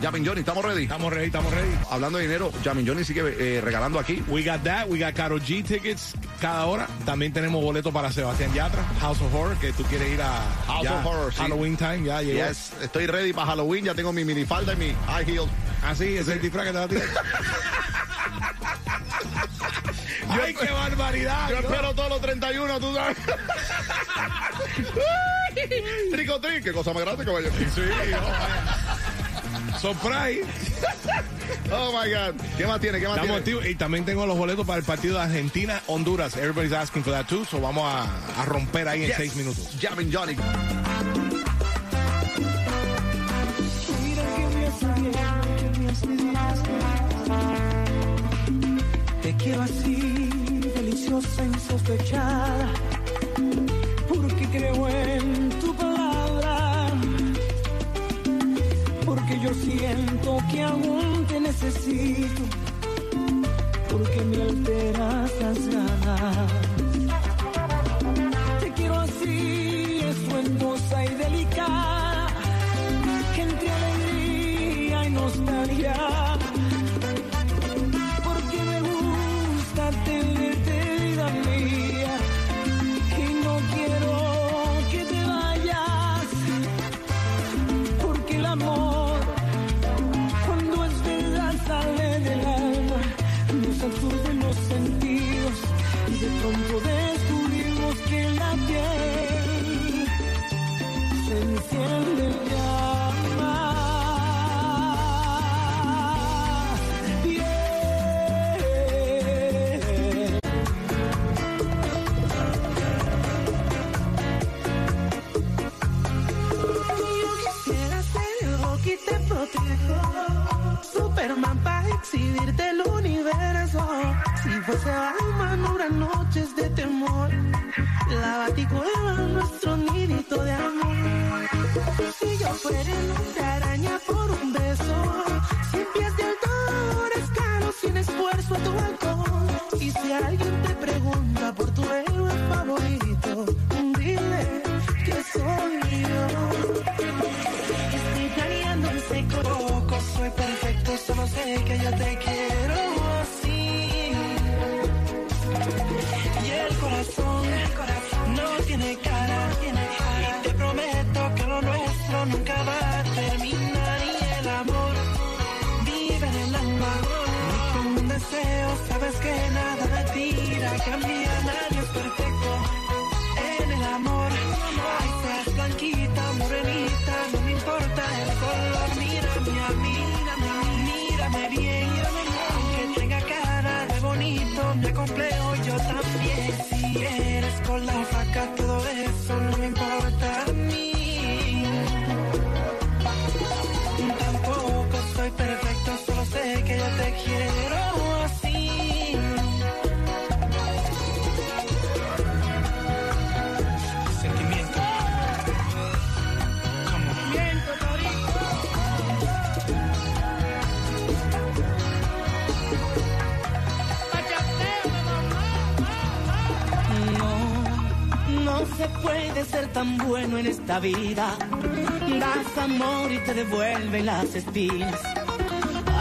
Jamin Johnny, ¿estamos ready? Estamos ready, estamos ready. Hablando de dinero, Jamin Johnny sigue eh, regalando aquí. We got that, we got Karol G tickets cada hora. También tenemos boletos para Sebastián Yatra, House of Horror, que tú quieres ir a House ya, of Horror, sí. Halloween time, ya llegó. Yes, estoy ready para Halloween, ya tengo mi minifalda y mi high heel. Ah, sí, ese es el disfraz que te va a tirar. ¡Ay, qué barbaridad! Yo espero todos los 31, tú sabes. Tricotrín, qué cosa más grande, caballero. Sí, vaya. Surprise. Oh my God. ¿Qué más tiene? ¿Qué más Estamos tiene? activos. Y también tengo los boletos para el partido de Argentina-Honduras. Everybody's asking for that too. So vamos a, a romper ahí en Yes. seis minutos. Jamin Johnny. Te quiero así, deliciosa, insospechada, porque creo en porque yo siento que aún te necesito, porque me alteras las ganas. Te quiero así, espuentosa y delicada Fuese Batman, no habrá noches de temor. La baticueva, nuestro nidito de amor. Si yo fuera hombre araña por un beso. Sin pies de altura, escalo sin esfuerzo a tu balcón. Y si alguien te pregunta por tu héroe favorito, dile que soy yo. Estoy planeando en seco. Soy perfecto, solo sé que yo te quiero puede ser tan bueno en esta vida. Das amor y te devuelven las espinas.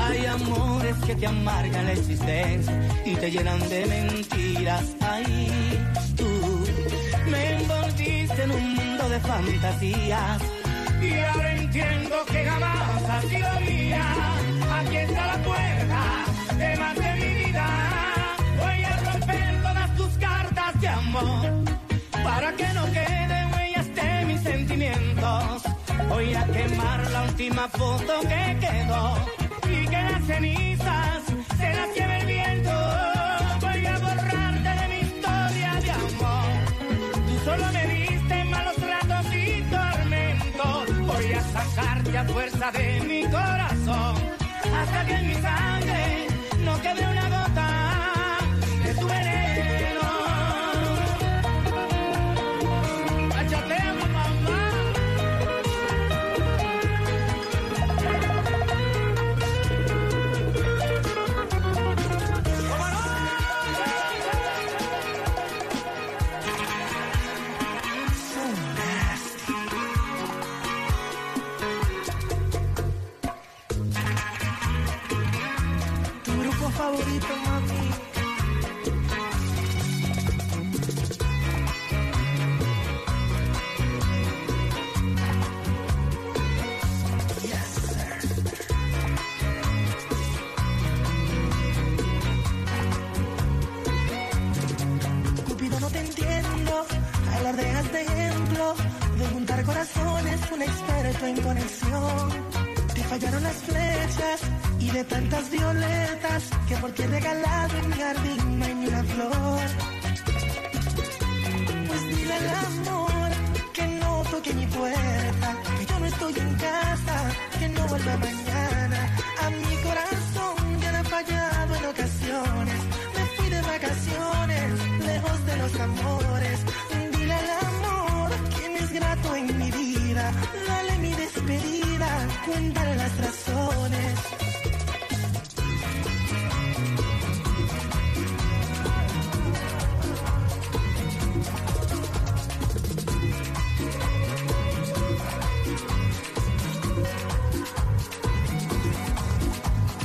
Hay amores que te amargan la existencia y te llenan de mentiras. Ay, tú me envolviste en un mundo de fantasías. Y ahora entiendo que jamás ha sido mía. Aquí está la puerta de más de vida. Voy a romper todas tus cartas de amor Voy a quemar la última foto que quedó y que las cenizas se las lleve el viento. Voy a borrarte de mi historia de amor. Tú solo me diste malos ratos y tormentos. Voy a sacarte a fuerza de mi corazón hasta que en mi las razones.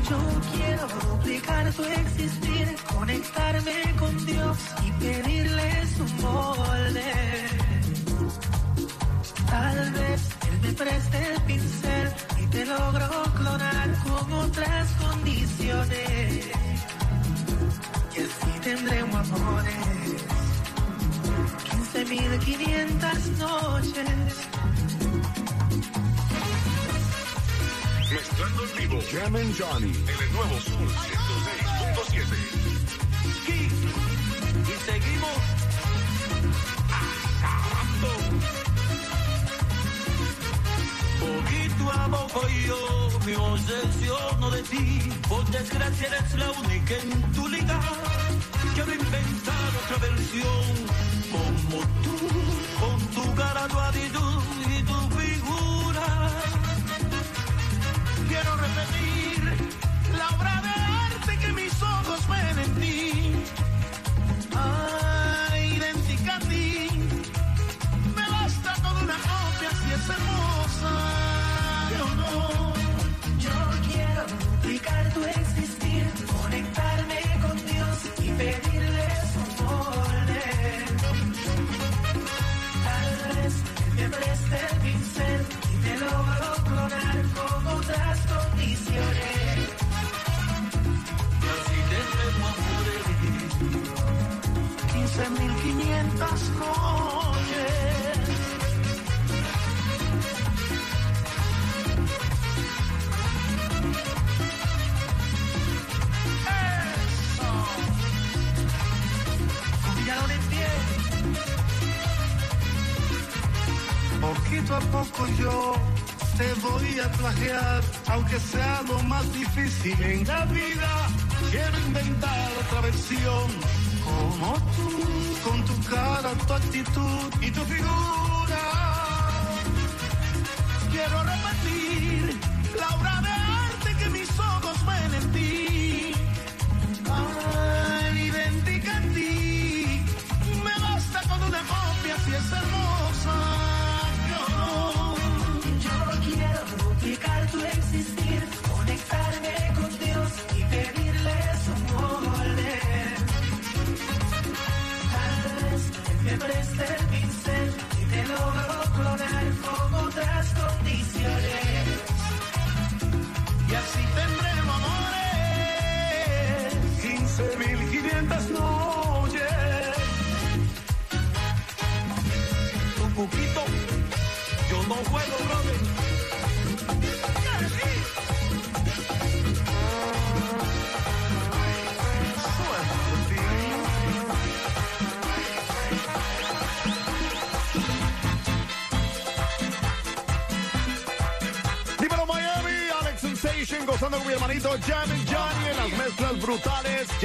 Yo quiero duplicar su existir, conectarme con Dios y pedirle su molde. Tal vez él me preste el pincel te logro clonar con otras condiciones. Y así tendremos amores. 15.500 noches. Mezclando en vivo. Jam and Johnny. En el nuevo Sur 106.7. Y seguimos tu aboco y yo me obsesiono de ti. Por desgracia eres la única en tu liga. Quiero inventar otra versión como tú, con tu cara, tu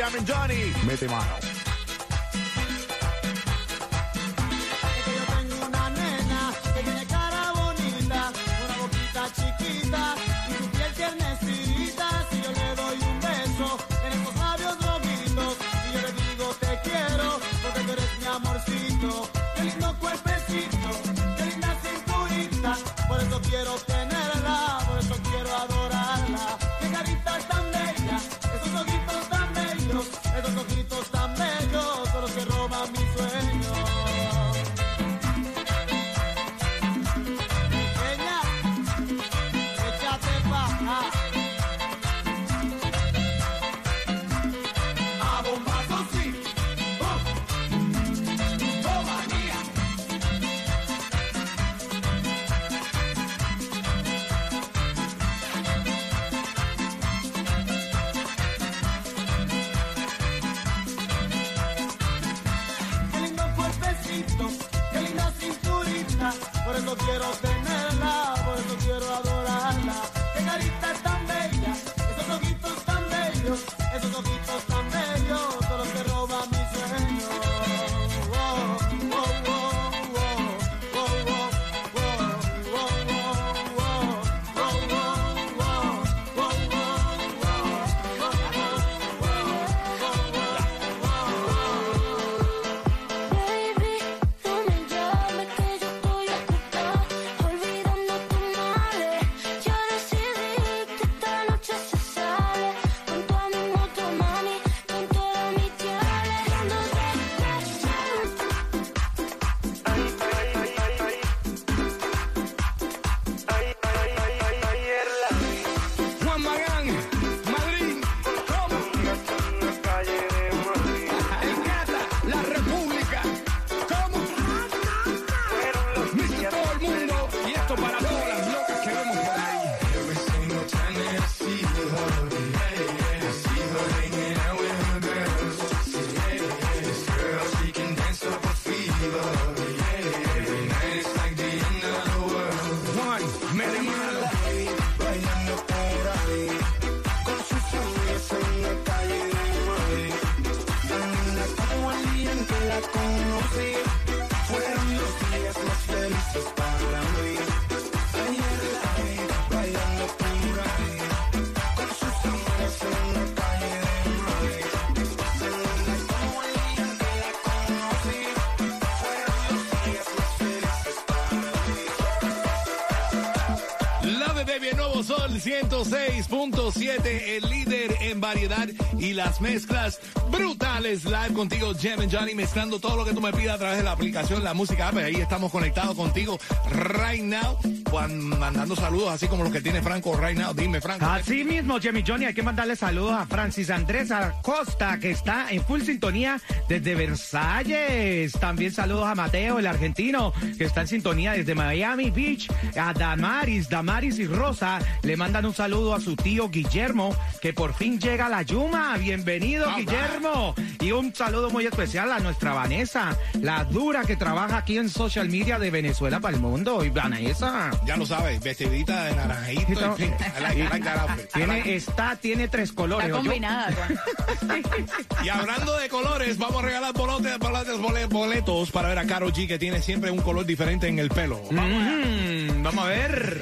Carmen Johnny. Mete mano. Sol 106.7, el líder en variedad y las mezclas brutales. Live contigo, Jem and Johnny, mezclando todo lo que tú me pidas a través de la aplicación, la música. app. Ahí estamos conectados contigo right now, mandando saludos así como los que tiene Franco right now. Dime, Franco. Así mismo, Jimmy Johnny, hay que mandarle saludos a Francis Andrés Acosta, que está en full sintonía desde Versalles. También saludos a Mateo, el argentino, que está en sintonía desde Miami Beach. A Damaris, Damaris y Rosa le mandan un saludo a su tío Guillermo, que por fin llega a la Yuma. Bienvenido, All right. Guillermo. Y un saludo muy especial a nuestra Vanessa, la dura que trabaja aquí en social media de Venezuela para el mundo. Y Vanessa. Ya lo sabes, vestidita de naranjito Tiene, está, tiene tres colores. Está combinada. Y hablando de colores, vamos a regalar boletos, boletos, bole- boletos para ver a Karol G, que tiene siempre un color diferente en el pelo. Vamos, Mm, vamos a ver.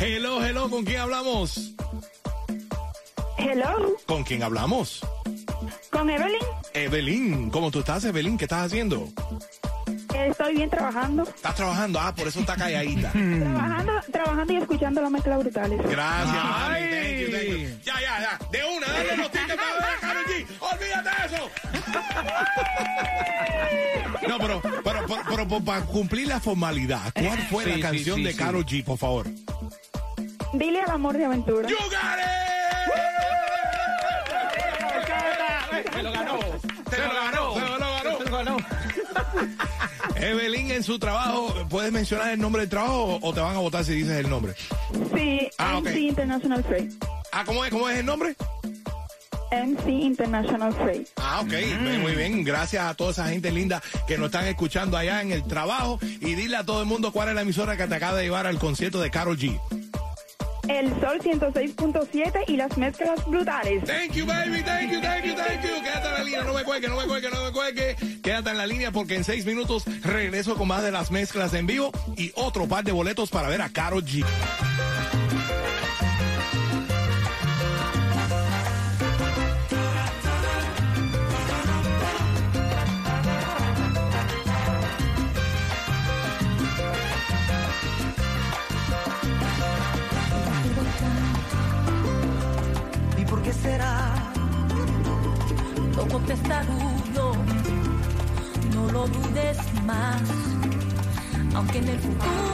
hello, hello, ¿con quién hablamos? Hello, ¿Con quién hablamos? Con Evelyn. Evelyn, ¿cómo tú estás, Evelyn? ¿Qué estás haciendo? Estoy bien trabajando. ¿Estás trabajando? Ah, por eso está calladita. Trabajando, trabajando y escuchando las mezclas brutales. Gracias, mami. Thank you, thank you. Ya, ya, ya. De una, dale los tickets para ver a Karol G. Olvídate de eso. No, pero, pero, pero, pero, pero para cumplir la formalidad, ¿cuál fue Sí, la sí, canción sí, de sí. Karol G, por favor? Dile al amor de aventura. ¡You got it! Se lo ganó. Se lo ganó, se lo ganó. Se lo ganó. Evelyn, en su trabajo, ¿puedes mencionar el nombre del trabajo o- te van a votar si dices el nombre? Sí, Ah. MC International Freight. Ah, ¿cómo es, cómo es el nombre? MC International Freight. Ah, ok, muy bien. Gracias a toda esa gente linda que nos están escuchando allá en el trabajo. Y dile a todo el mundo cuál es la emisora que te acaba de llevar al concierto de Karol G. El Sol 106.7 y las mezclas brutales. Thank you, baby. Thank you, thank you, thank you. Quédate en la línea. No me cuelgue, no me cuelgue, no me cuelgue. Quédate en la línea porque en seis minutos regreso con más de las mezclas en vivo y otro par de boletos para ver a Karol G. aunque en el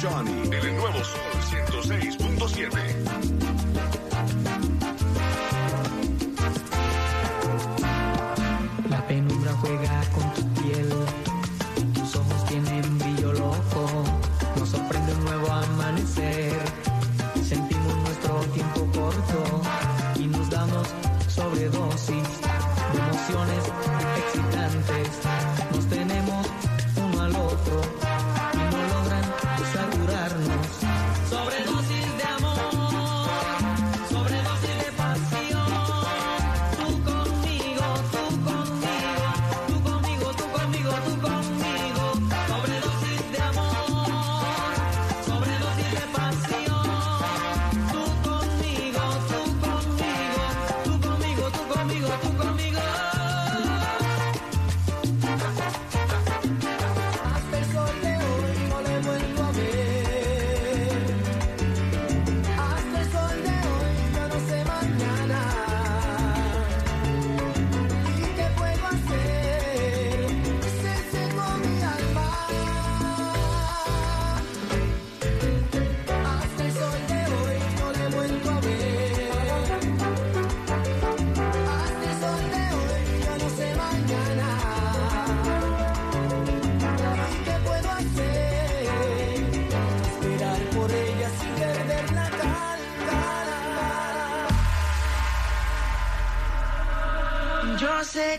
Johnny. Del nuevo Sol 106.7.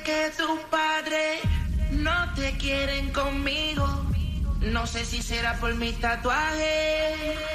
que tus padres no te quieren conmigo. No sé si será por mis tatuajes.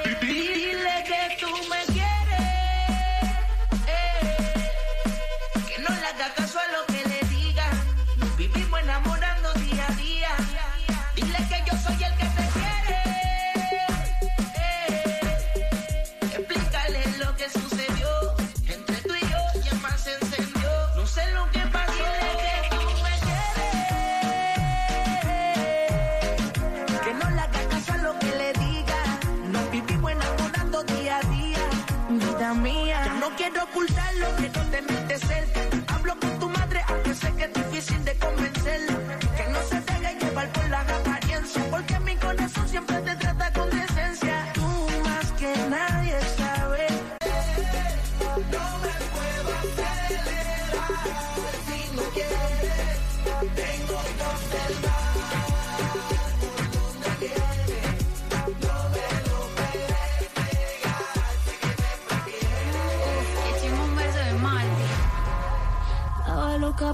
lo que no te metes el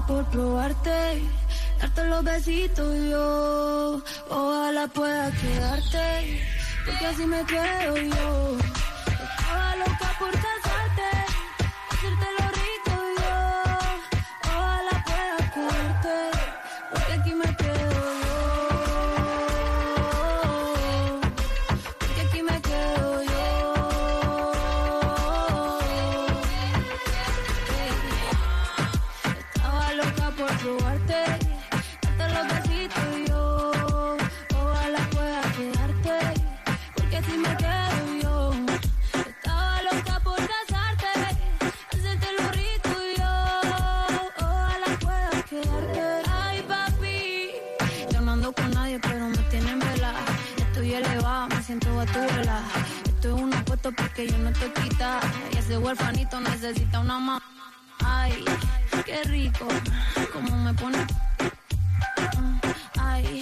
por probarte, darte los besitos yo. Ojalá pueda quedarte, porque así me creo yo. Esto es un apuesto porque yo no estoy quita. Y ese huerfanito necesita una mamá. Ay, qué rico, como me pone. Ay,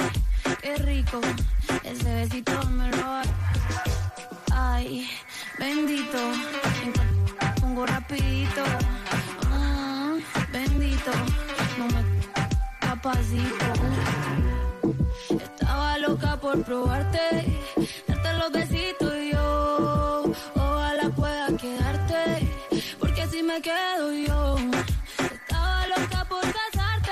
qué rico, ese besito me lo. Ay, bendito, pongo rapidito. Mm, bendito, no me capacito. Estaba loca por probarte, darte los besitos y yo. Ojalá pueda quedarte, porque así me quedo yo. Estaba loca por casarte,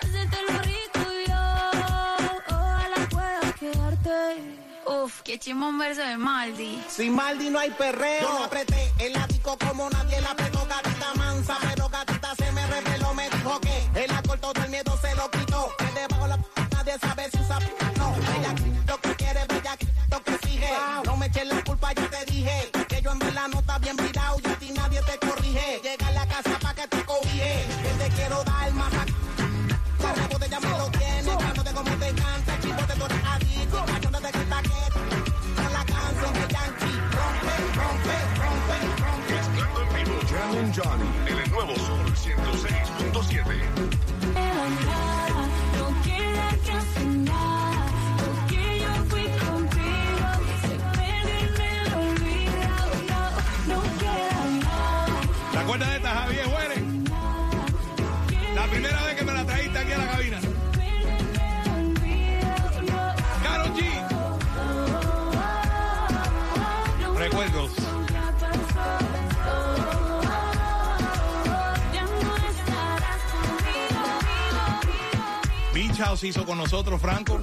hacerte lo rico y yo. Ojalá pueda quedarte. Uf, qué chimón verso de Maldi. Sin Maldi no hay perreo. Yo no apreté el látigo como nadie la apretó. Gatita mansa, pero gatita se me reveló. Me dijo que el acorto del miedo se lo quitó. Que debajo la p nadie sabe si usa p no. Ella lo que En el nuevo Beach House hizo con nosotros, Franco.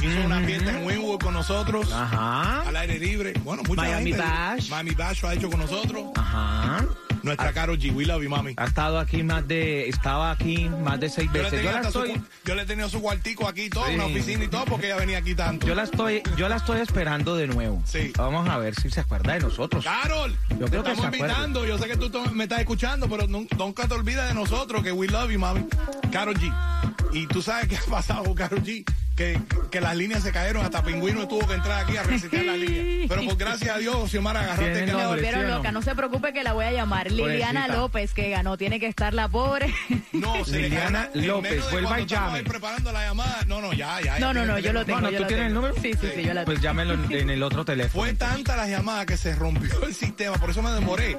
Hizo una fiesta en Winwood con nosotros. Ajá. Al aire libre. Bueno, mucha Miami gente. Bash. Miami Bash lo ha hecho con nosotros. Ajá. Nuestra Karol G. We love you, mami. Ha estado aquí más de, estaba aquí más de seis veces. Yo la su le he tenido su cuartico aquí todo, Sí. una oficina y todo, porque ella venía aquí tanto. yo la estoy, yo la estoy esperando de nuevo. Sí. Vamos a ver si se acuerda de nosotros. Carol, Yo te creo que estamos se acuerde. invitando. Yo sé que tú me estás escuchando, pero nun- nunca te olvides de nosotros, que we love you, mami. Carol G. Y tú sabes qué ha pasado con Carol G. Que, que las líneas se cayeron, hasta Pingüino tuvo que entrar aquí a recitar las líneas. Pero por gracias a Dios, Xiomara, agarraste que nombre, la- Volvieron ¿sí no? loca, no se preocupe que la voy a llamar. Liliana Pobrecita. López, que ganó, tiene que estar la pobre. No, se le Liliana López, vuelva y llame. preparando la llamada. No, no, ya, ya. ya No, no, no, yo lo tengo. no, yo ¿tú lo tienes el número? Sí, sí, sí, yo la Pues tengo. llámelo en, el otro teléfono. Fue tanta las llamadas que se rompió el sistema, por eso me demoré.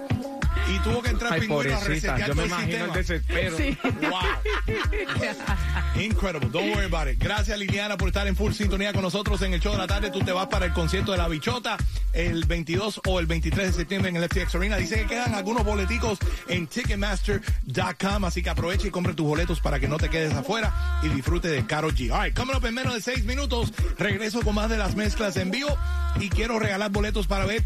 Y tuvo que entrar Ay, Pingüino a resetear yo todo me el imagino el sistema. desespero. Sí. Wow. Incredible. Don't worry about it. Gracias, Liliana, por estar en full sintonía con nosotros en el show de la tarde. Tú te vas para el concierto de la bichota el 22 o el 23 de septiembre en el FTX Arena. Dice que quedan algunos boleticos en Ticketmaster.com, así que aprovecha y compre tus boletos para que no te quedes afuera y disfrute de Karol G. All right, coming up en menos de seis minutos. Regreso con más de las mezclas en vivo y quiero regalar boletos para ver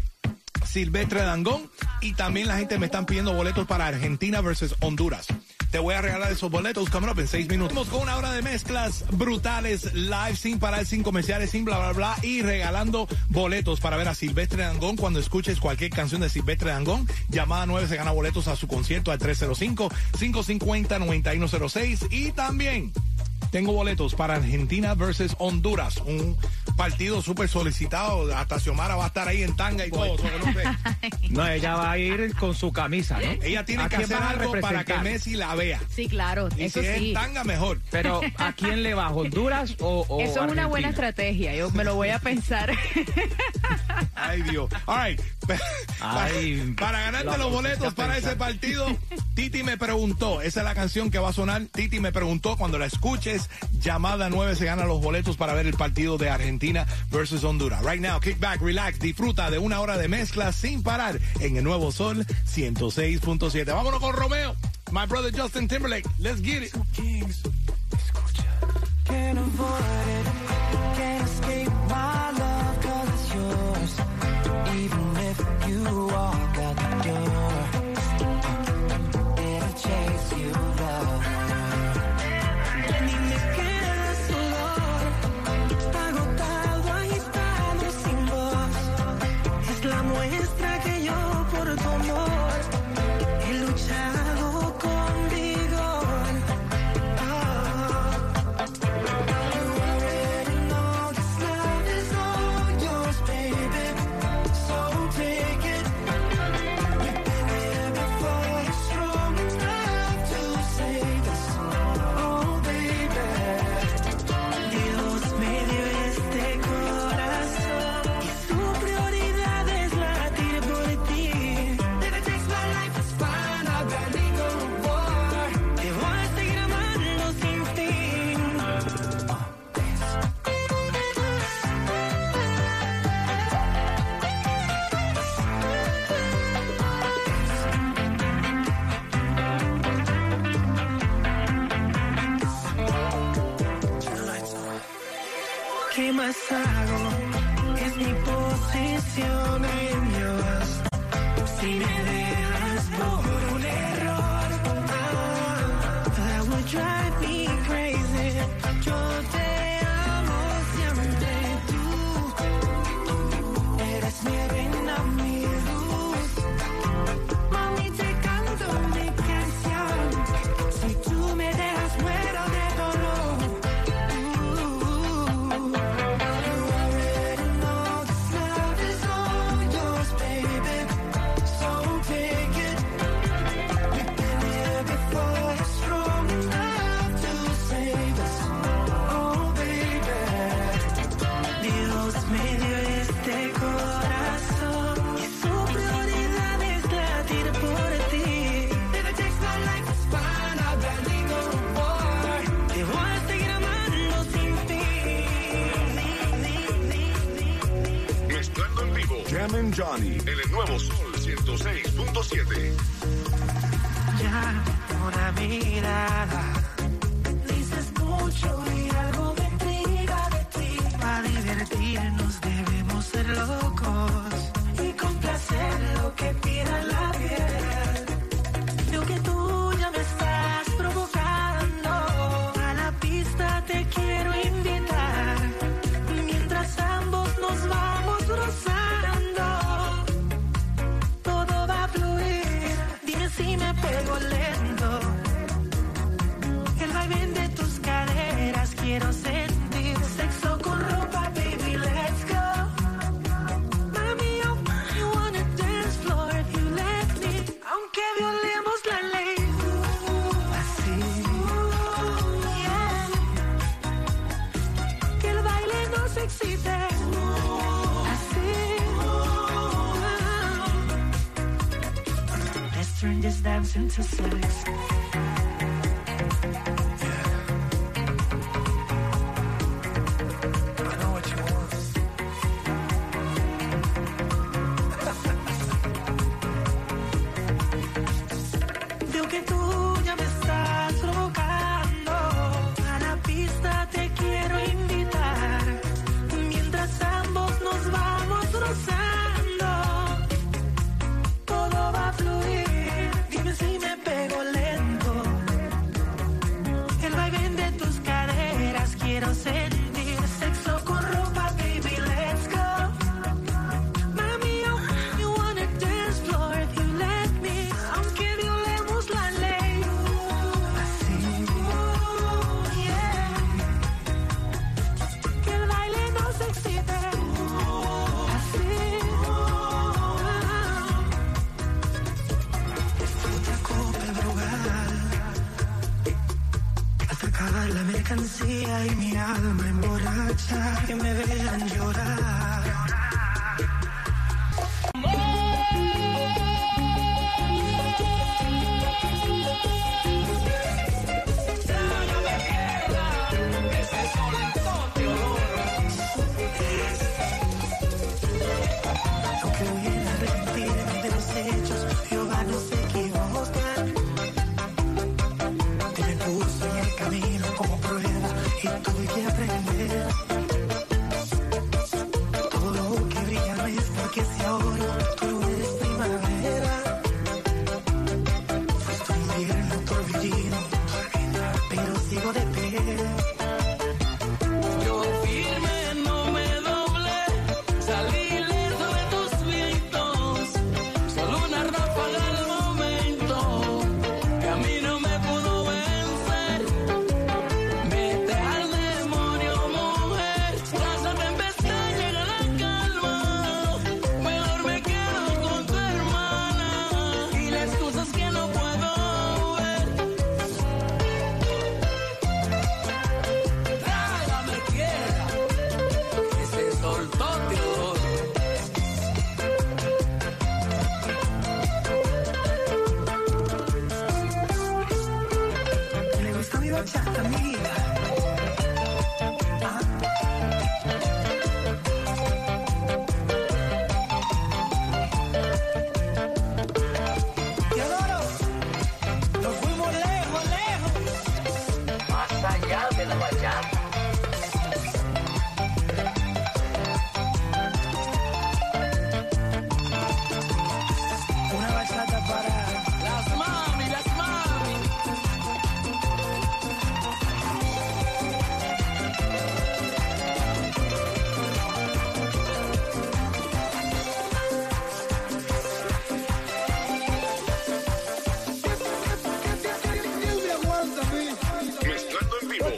Silvestre Dangón y también la gente me están pidiendo boletos para Argentina versus Honduras. Te voy a regalar esos boletos, coming up en seis minutos. Vamos con una hora de mezclas brutales, live, sin parar, sin comerciales, sin bla, bla, bla, y regalando boletos para ver a Silvestre Dangón. Cuando escuches cualquier canción de Silvestre Dangón, llamada 9 se gana boletos a su concierto al 305-550-9106. Y también tengo boletos para Argentina versus Honduras, un partido súper solicitado. Hasta Xiomara va a estar ahí en tanga y todo. no ella va a ir con su camisa, ¿no? Ella tiene ¿A que hacer algo para que? Messi la vea. Sí, claro, Y eso si es tanga, mejor. Pero, ¿a quién le va? ¿Honduras o, o Eso es una buena estrategia, yo me lo voy a pensar. Ay, Dios. All right. Para ganarte los boletos para ese partido, Titi me preguntó. Esa es la canción que va a sonar. Titi me preguntó. Cuando la escuches, llamada 9 se gana los boletos para ver el partido de Argentina versus Honduras. Right now, kick back, relax, disfruta de una hora de mezcla sin parar en el nuevo Sol 106.7. Vámonos con Romeo. My brother Justin Timberlake. Let's get it. no more.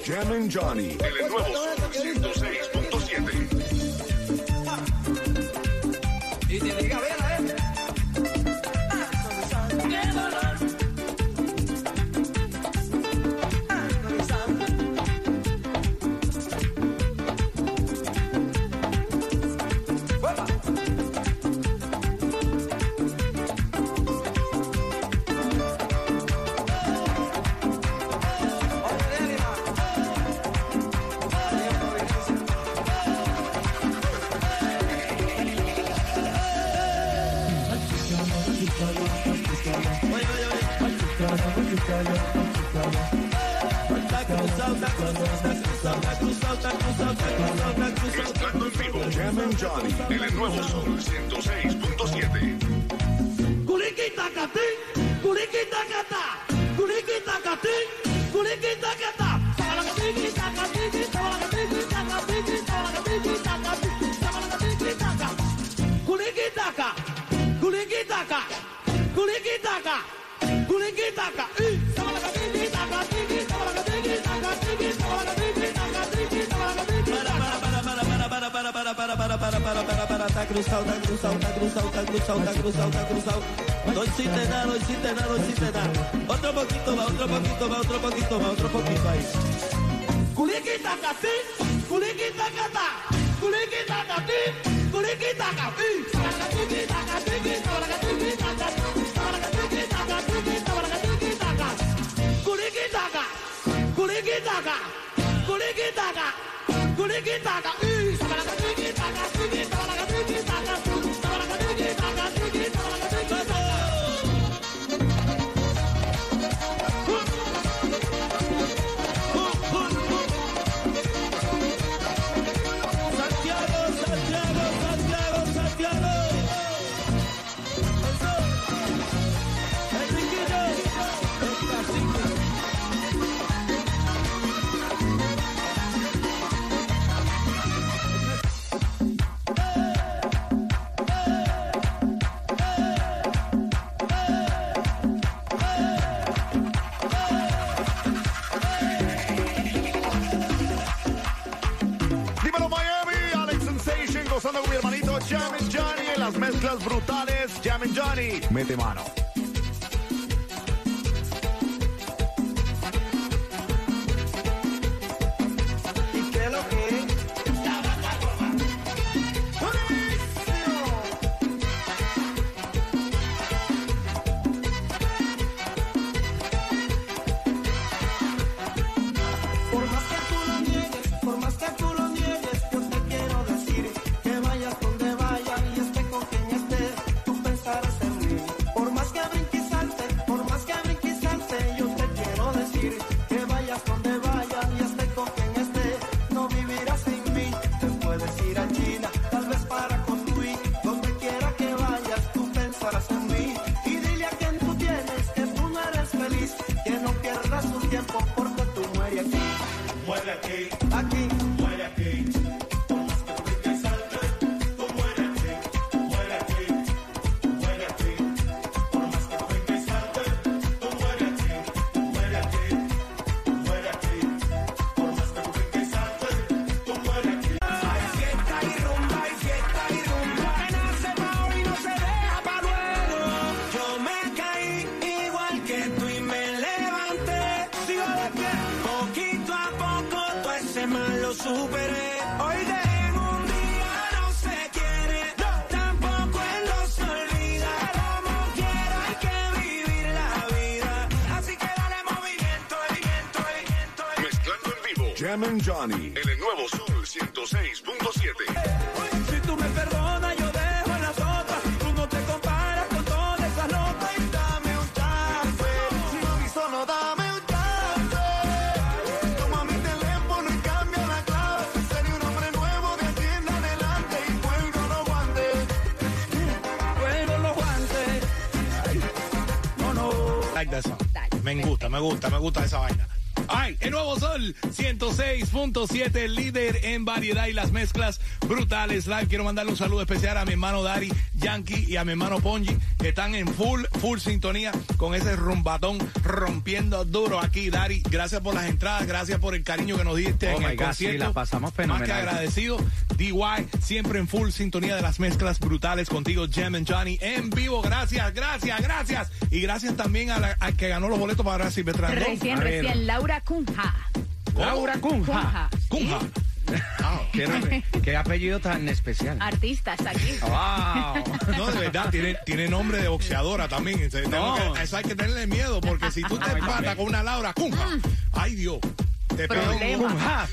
Jam Johnny, el nuevo 106. para, para, para, cruzado, cruzado, cruzado, cruzado, cruzado, Otro poquito más, otro poquito más, otro poquito más, otro poquito ahí. Culiquita catí, culiquita catá, culiquita catí, culiquita catí, culiquita catí, culiquita catí, culiquita las mezclas brutales. Llamen Johnny. Mete mano. Jam and Johnny. En el nuevo Sol 106.7. Si tú me perdonas, yo dejo las otras. Tú no te comparas con todas esas notas. Y dame un chance. Mami, solo dame un chance. Toma mi teléfono y cambia la clave. Seré un hombre nuevo de aquí en adelante y cuelgo los guantes. Vuelvo los guantes. No, no. Like that song. Me gusta, me gusta, me gusta esa vaina. El nuevo sol 106.7, líder en variedad y las mezclas brutales live. Quiero mandarle un saludo especial a mi hermano Dari Yankee y a mi hermano Ponji, están en full, full sintonía con ese rumbatón rompiendo duro aquí. Dari, gracias por las entradas, gracias por el cariño que nos diste Oh en my el God, concierto. sí, la pasamos Más que fenomenal. agradecido. DY, siempre en full sintonía de las mezclas brutales contigo, Jam and Johnny, en vivo. Gracias, gracias, gracias. Y gracias también a la- al que ganó los boletos para Silvestre Andón. Recién, recién, Laura Cunha. Laura Cunha. Cunha. ¿Qué, nombre- qué apellido tan especial. Artistas aquí. Wow. No, de verdad, tiene, tiene nombre de boxeadora también. No. que- eso hay que tenerle miedo, porque si tú te empatas con una Laura Cunha, ay Dios, te pega un-. Cunha.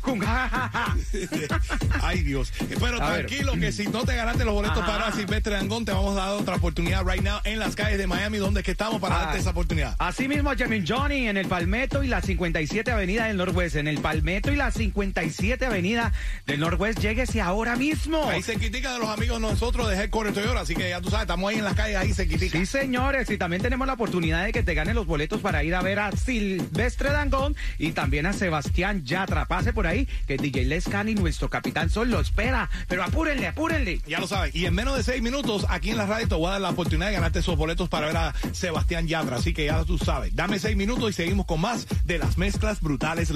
Cunha. Ay Dios. Pero A ver. tranquilo que si no te ganaste los boletos Ajá. para Silvestre Dangón, te vamos a dar otra oportunidad right now en las calles de Miami, donde es que estamos para darte esa oportunidad. Así mismo, Jamin Johnny en el Palmetto y la 57 Avenida del Norwest. En el Palmetto y la 57 Avenida del Norwest, lléguese ahora mismo. Ahí se critica de los amigos nosotros de Headquarter Toyota, así que ya tú sabes, estamos ahí en las calles, ahí se critica. Sí, señores, y también tenemos la oportunidad de que te ganen los boletos para ir a ver a Silvestre Dangón y también a Sebastián Yatra. Pase por ahí, que DJ Lescan y nuestro Capitán Sol lo espera. Pero apúrenle, apúrenle. Ya lo sabes. Y en menos de seis minutos, aquí en la radio te voy a dar la oportunidad de ganarte esos boletos para ver a Sebastián Yatra. Así que ya tú sabes. Dame seis minutos y seguimos con más de las mezclas brutales.